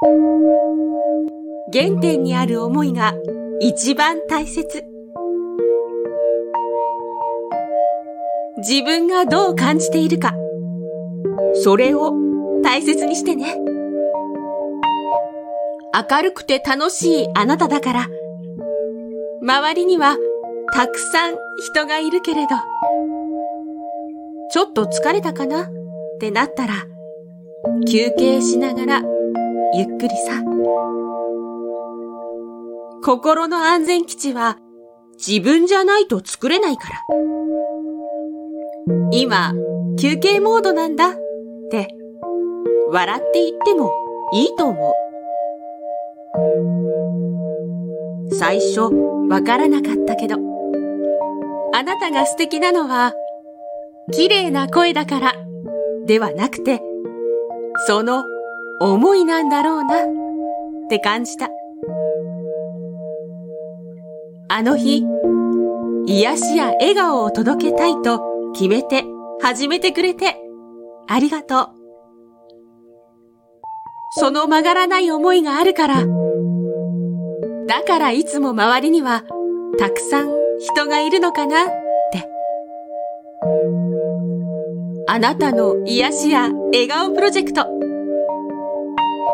原点にある思いが一番大切。自分がどう感じているか、それを大切にしてね。明るくて楽しいあなただから、周りにはたくさん人がいるけれど、ちょっと疲れたかな？ってなったら、休憩しながらゆっくりさ。心の安全基地は自分じゃないと作れないから。今、休憩モードなんだって笑って言ってもいいと思う。最初わからなかったけど、あなたが素敵なのは綺麗な声だからではなくて、その思いなんだろうなって感じた。あの日、癒しや笑顔を届けたいと決めて始めてくれてありがとう。その曲がらない思いがあるから、だからいつも周りにはたくさん人がいるのかなって。あなたの癒しや笑顔プロジェクト。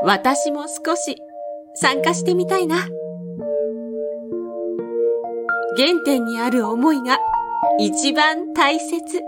私も少し参加してみたいな。原点にある思いが一番大切。